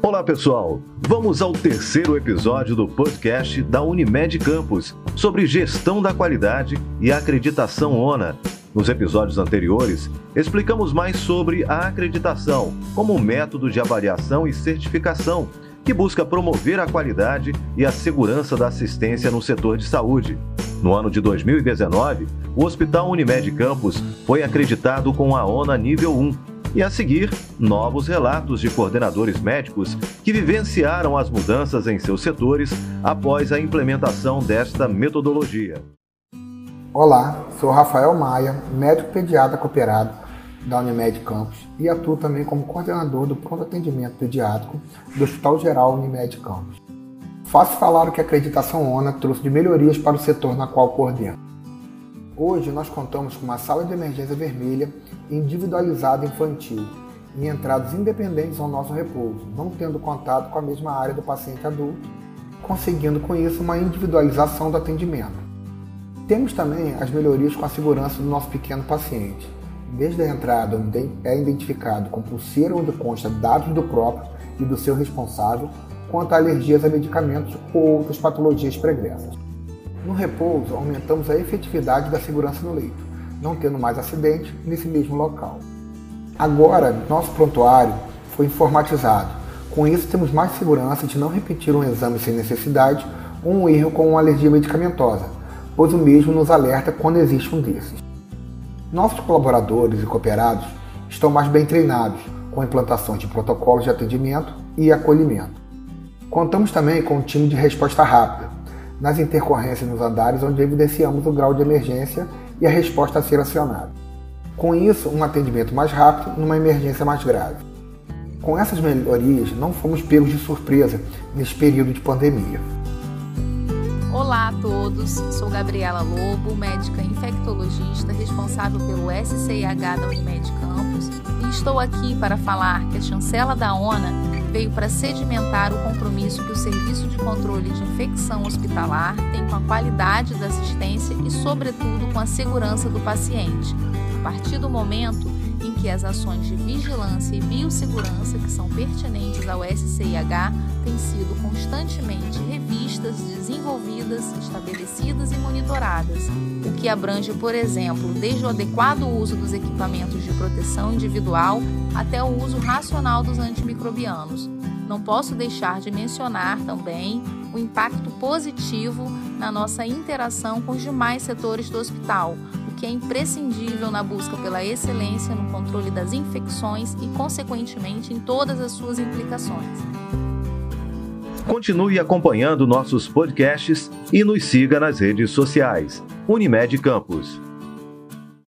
Olá pessoal, vamos ao terceiro episódio do podcast da Unimed Campus sobre gestão da qualidade e acreditação ONA. Nos episódios anteriores, explicamos mais sobre a acreditação como método de avaliação e certificação que busca promover a qualidade e a segurança da assistência no setor de saúde. No ano de 2019, o Hospital Unimed Campus foi acreditado com a ONA nível 1 e a seguir, novos relatos de coordenadores médicos que vivenciaram as mudanças em seus setores após a implementação desta metodologia. Olá, sou Rafael Maia, médico pediatra cooperado da Unimed Campos e atuo também como coordenador do pronto atendimento pediátrico do Hospital Geral Unimed Campos. Faço falar o que a acreditação ONA trouxe de melhorias para o setor na qual coordeno. Hoje nós contamos com uma sala de emergência vermelha individualizada infantil e entradas independentes ao nosso repouso, não tendo contato com a mesma área do paciente adulto, conseguindo com isso uma individualização do atendimento. Temos também as melhorias com a segurança do nosso pequeno paciente, desde a entrada, onde é identificado com pulseira onde consta dados do próprio e do seu responsável, quanto a alergias a medicamentos ou outras patologias pregressas. No repouso, aumentamos a efetividade da segurança no leito, não tendo mais acidente nesse mesmo local. Agora, nosso prontuário foi informatizado. Com isso, temos mais segurança de não repetir um exame sem necessidade ou um erro com uma alergia medicamentosa, pois o mesmo nos alerta quando existe um desses. Nossos colaboradores e cooperados estão mais bem treinados com implantações de protocolos de atendimento e acolhimento. Contamos também com um time de resposta rápida nas intercorrências nos andares onde evidenciamos o grau de emergência e a resposta a ser acionada. Com isso, um atendimento mais rápido numa emergência mais grave. Com essas melhorias, não fomos pegos de surpresa nesse período de pandemia. Olá a todos, sou Gabriela Lobo, médica infectologista responsável pelo SCIH da Unimed Campus e estou aqui para falar que a chancela da ONA veio para sedimentar o compromisso que o Serviço de Controle de Infecção Hospitalar tem com a qualidade da assistência e, sobretudo, com a segurança do paciente. A partir do momento em que as ações de vigilância e biossegurança que são pertinentes ao SCIH têm sido constantemente revistas, desenvolvidas, estabelecidas e monitoradas, o que abrange, por exemplo, desde o adequado uso dos equipamentos de proteção individual até o uso racional dos antimicrobianos. Não posso deixar de mencionar também o impacto positivo na nossa interação com os demais setores do hospital, que é imprescindível na busca pela excelência no controle das infecções e, consequentemente, em todas as suas implicações. Continue acompanhando nossos podcasts e nos siga nas redes sociais. Unimed Campus.